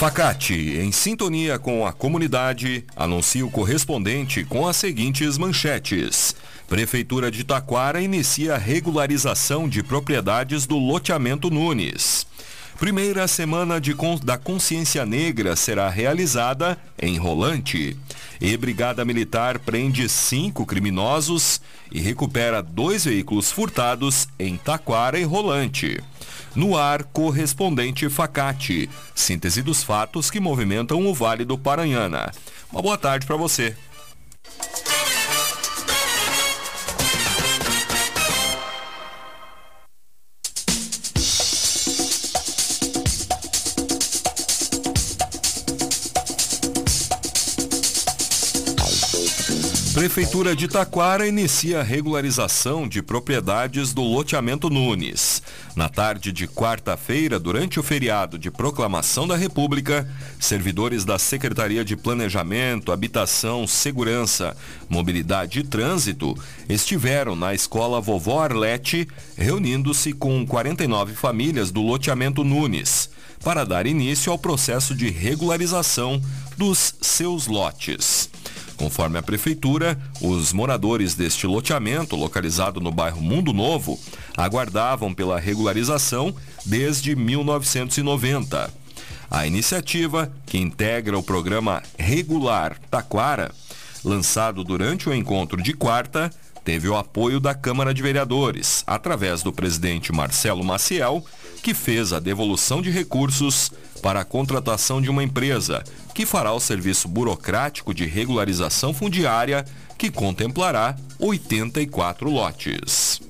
Facate, em sintonia com a comunidade, anuncia o correspondente com as seguintes manchetes. Prefeitura de Taquara inicia regularização de propriedades do loteamento Nunes. Primeira semana de, da consciência negra será realizada em Rolante. E Brigada Militar prende cinco criminosos e recupera dois veículos furtados em Taquara e Rolante. No ar, correspondente Facate. Síntese dos fatos que movimentam o Vale do Paranhana. Uma boa tarde para você. Prefeitura de Taquara inicia a regularização de propriedades do loteamento Nunes. Na tarde de quarta-feira, durante o feriado de proclamação da República, servidores da Secretaria de Planejamento, Habitação, Segurança, Mobilidade e Trânsito estiveram na escola Vovó Arlete, reunindo-se com 49 famílias do loteamento Nunes, para dar início ao processo de regularização dos seus lotes. Conforme a prefeitura, os moradores deste loteamento, localizado no bairro Mundo Novo, aguardavam pela regularização desde 1990. A iniciativa, que integra o programa Regular Taquara, lançado durante o encontro de quarta, teve o apoio da Câmara de Vereadores, através do presidente Marcelo Maciel, que fez a devolução de recursos para a contratação de uma empresa que fará o serviço burocrático de regularização fundiária que contemplará 84 lotes.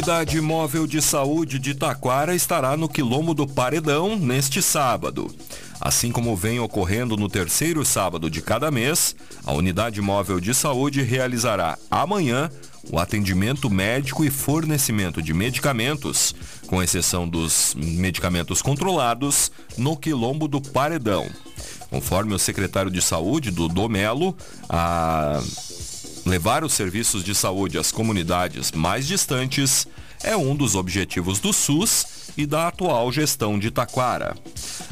Unidade Móvel de Saúde de Taquara estará no Quilombo do Paredão neste sábado. Assim como vem ocorrendo no terceiro sábado de cada mês, a Unidade Móvel de Saúde realizará amanhã o atendimento médico e fornecimento de medicamentos, com exceção dos medicamentos controlados, no Quilombo do Paredão. Conforme o secretário de Saúde do Domelo, a Levar os serviços de saúde às comunidades mais distantes é um dos objetivos do SUS e da atual gestão de Taquara.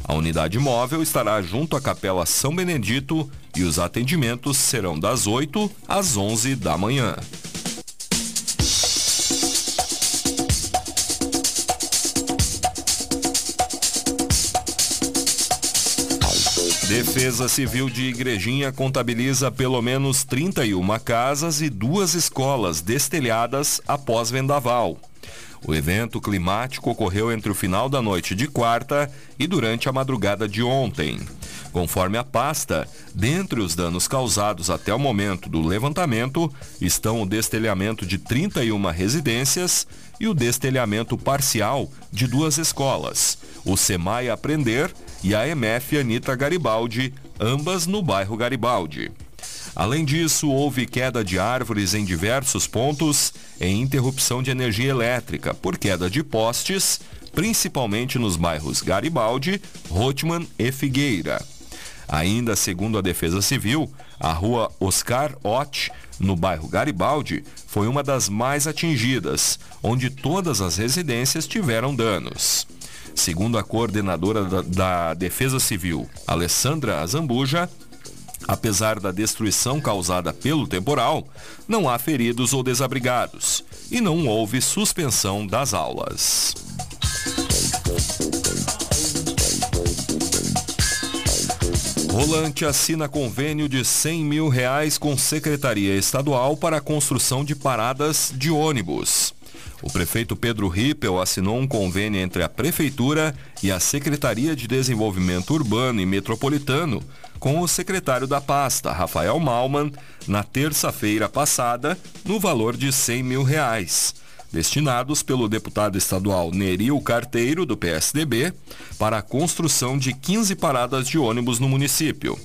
A unidade móvel estará junto à Capela São Benedito e os atendimentos serão das 8 às 11 da manhã. Defesa Civil de Igrejinha contabiliza pelo menos 31 casas e duas escolas destelhadas após vendaval. O evento climático ocorreu entre o final da noite de quarta e durante a madrugada de ontem. Conforme a pasta, dentre os danos causados até o momento do levantamento estão o destelhamento de 31 residências e o destelhamento parcial de duas escolas, o SEMAI Aprender e a MF Anita Garibaldi, ambas no bairro Garibaldi. Além disso, houve queda de árvores em diversos pontos e interrupção de energia elétrica por queda de postes, principalmente nos bairros Garibaldi, Rotman e Figueira. Ainda segundo a Defesa Civil, a rua Oscar Ott, no bairro Garibaldi, foi uma das mais atingidas, onde todas as residências tiveram danos. Segundo a coordenadora da, da Defesa Civil, Alessandra Azambuja, apesar da destruição causada pelo temporal, não há feridos ou desabrigados e não houve suspensão das aulas. Rolante assina convênio de 100 mil reais com Secretaria Estadual para a construção de paradas de ônibus. O prefeito Pedro Rippel assinou um convênio entre a Prefeitura e a Secretaria de Desenvolvimento Urbano e Metropolitano com o secretário da pasta, Rafael Malman, na terça-feira passada, no valor de 100 mil reais, destinados pelo deputado estadual Neril Carteiro, do PSDB, para a construção de 15 paradas de ônibus no município.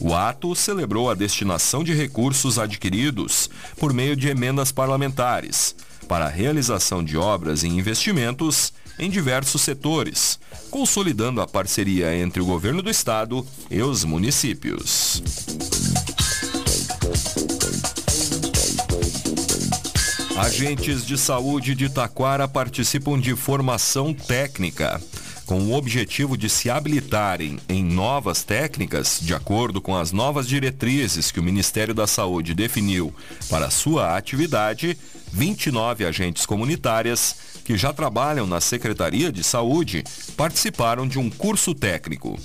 O ato celebrou a destinação de recursos adquiridos por meio de emendas parlamentares para a realização de obras e investimentos em diversos setores, consolidando a parceria entre o governo do estado e os municípios. Agentes de saúde de Taquara participam de formação técnica com o objetivo de se habilitarem em novas técnicas, de acordo com as novas diretrizes que o Ministério da Saúde definiu para sua atividade, 29 agentes comunitárias que já trabalham na Secretaria de Saúde participaram de um curso técnico.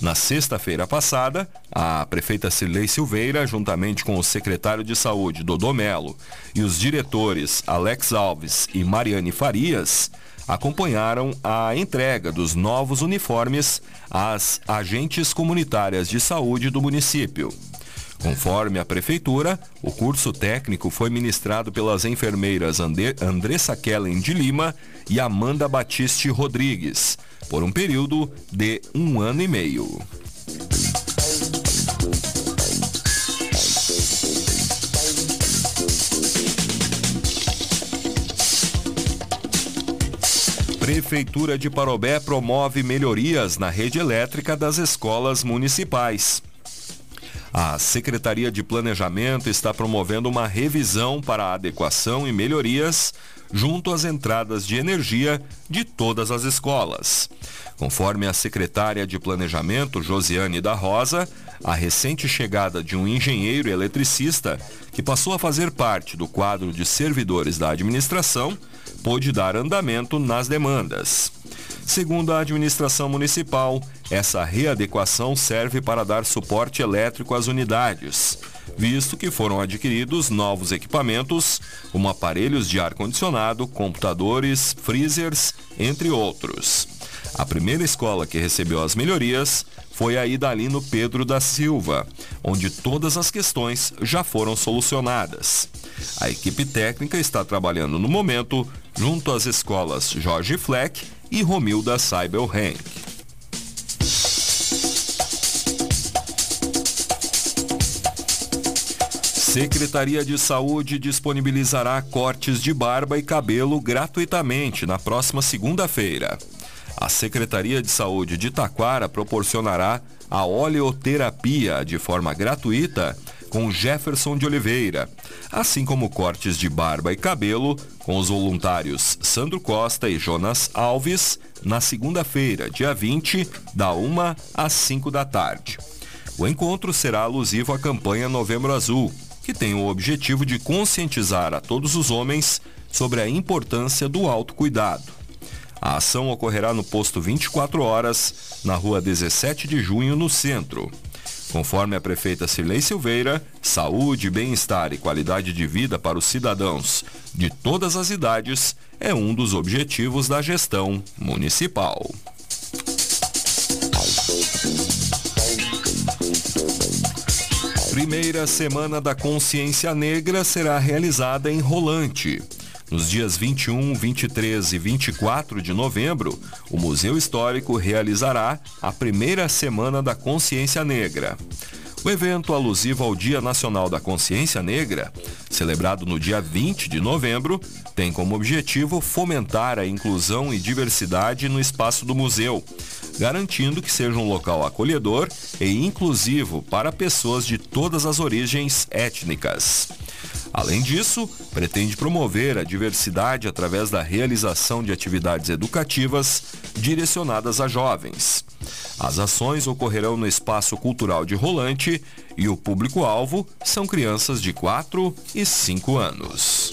Na sexta-feira passada, a prefeita Cirlei Silveira, juntamente com o secretário de Saúde, Dodô Melo, e os diretores Alex Alves e Mariane Farias, acompanharam a entrega dos novos uniformes às agentes comunitárias de saúde do município. Conforme a Prefeitura, o curso técnico foi ministrado pelas enfermeiras Andressa Kellen de Lima e Amanda Batiste Rodrigues, por um período de um ano e meio. Prefeitura de Parobé promove melhorias na rede elétrica das escolas municipais. A Secretaria de Planejamento está promovendo uma revisão para adequação e melhorias junto às entradas de energia de todas as escolas. Conforme a secretária de Planejamento, Josiane da Rosa, a recente chegada de um engenheiro eletricista que passou a fazer parte do quadro de servidores da administração pôde dar andamento nas demandas. Segundo a administração municipal, essa readequação serve para dar suporte elétrico às unidades, visto que foram adquiridos novos equipamentos, como aparelhos de ar-condicionado, computadores, freezers, entre outros. A primeira escola que recebeu as melhorias foi a Idalino Pedro da Silva, onde todas as questões já foram solucionadas. A equipe técnica está trabalhando no momento junto às escolas Jorge Fleck e Romilda Seibel-Henk. Secretaria de Saúde disponibilizará cortes de barba e cabelo gratuitamente na próxima segunda-feira. A Secretaria de Saúde de Taquara proporcionará a oleoterapia de forma gratuita com Jefferson de Oliveira, assim como cortes de barba e cabelo com os voluntários Sandro Costa e Jonas Alves na segunda-feira, dia 20, da 1 às 5 da tarde. O encontro será alusivo à campanha Novembro Azul, que tem o objetivo de conscientizar a todos os homens sobre a importância do autocuidado. A ação ocorrerá no posto 24 horas, na rua 17 de junho, no centro. Conforme a prefeita Cirlei Silveira, saúde, bem-estar e qualidade de vida para os cidadãos de todas as idades é um dos objetivos da gestão municipal. Primeira Semana da Consciência Negra será realizada em Rolante. Nos dias 21, 23 e 24 de novembro, o Museu Histórico realizará a primeira Semana da Consciência Negra. O evento alusivo ao Dia Nacional da Consciência Negra, celebrado no dia 20 de novembro, tem como objetivo fomentar a inclusão e diversidade no espaço do museu, garantindo que seja um local acolhedor e inclusivo para pessoas de todas as origens étnicas. Além disso, pretende promover a diversidade através da realização de atividades educativas direcionadas a jovens. As ações ocorrerão no Espaço Cultural de Rolante e o público-alvo são crianças de 4 e 5 anos.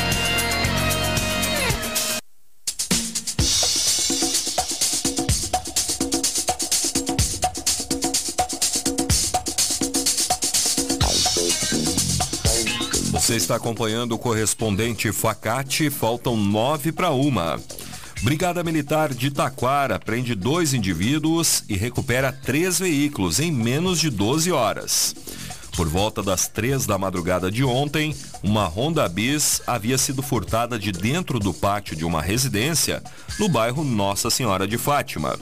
Você está acompanhando o correspondente Facate, faltam nove para uma. Brigada Militar de Taquara prende dois indivíduos e recupera três veículos em menos de 12 horas. Por volta das três da madrugada de ontem, uma Honda Bis havia sido furtada de dentro do pátio de uma residência no bairro Nossa Senhora de Fátima.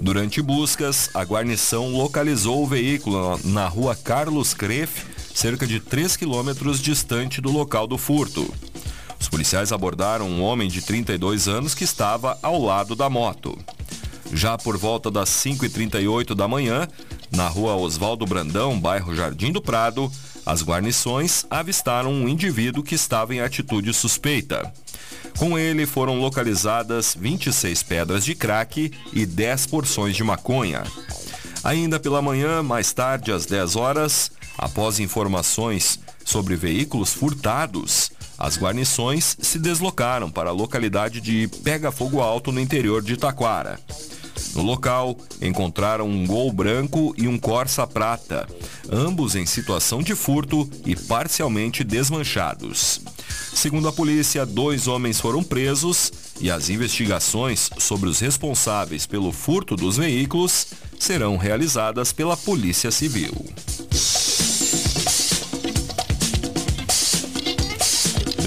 Durante buscas, a guarnição localizou o veículo na rua Carlos Crefe, cerca de 3 quilômetros distante do local do furto. Os policiais abordaram um homem de 32 anos que estava ao lado da moto. Já por volta das 5h38 da manhã, na rua Oswaldo Brandão, bairro Jardim do Prado, as guarnições avistaram um indivíduo que estava em atitude suspeita. Com ele foram localizadas 26 pedras de crack e 10 porções de maconha. Ainda pela manhã, mais tarde, às 10 horas, Após informações sobre veículos furtados, as guarnições se deslocaram para a localidade de Pega Fogo Alto, no interior de Taquara. No local, encontraram um Gol branco e um Corsa prata, ambos em situação de furto e parcialmente desmanchados. Segundo a polícia, dois homens foram presos e as investigações sobre os responsáveis pelo furto dos veículos serão realizadas pela Polícia Civil.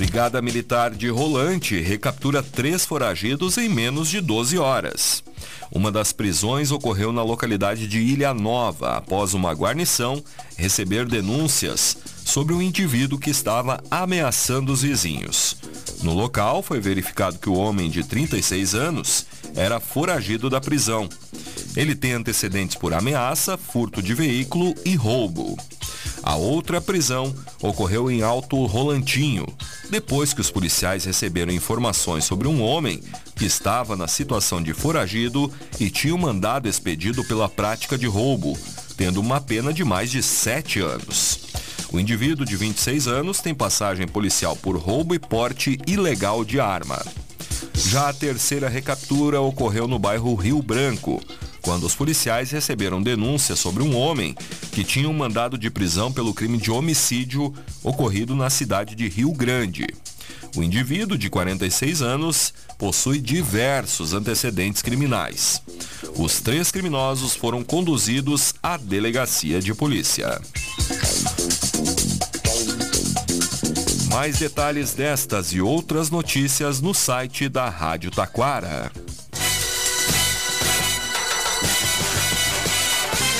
Brigada Militar de Rolante recaptura três foragidos em menos de 12 horas. Uma das prisões ocorreu na localidade de Ilha Nova, após uma guarnição receber denúncias sobre um indivíduo que estava ameaçando os vizinhos. No local, foi verificado que o homem de 36 anos era foragido da prisão. Ele tem antecedentes por ameaça, furto de veículo e roubo. A outra prisão ocorreu em Alto Rolantinho, depois que os policiais receberam informações sobre um homem que estava na situação de foragido e tinha um mandado expedido pela prática de roubo, tendo uma pena de mais de sete anos. O indivíduo de 26 anos tem passagem policial por roubo e porte ilegal de arma. Já a terceira recaptura ocorreu no bairro Rio Branco, quando os policiais receberam denúncia sobre um homem que tinha um mandado de prisão pelo crime de homicídio ocorrido na cidade de Rio Grande. O indivíduo, de 46 anos, possui diversos antecedentes criminais. Os três criminosos foram conduzidos à delegacia de polícia. Mais detalhes destas e outras notícias no site da Rádio Taquara.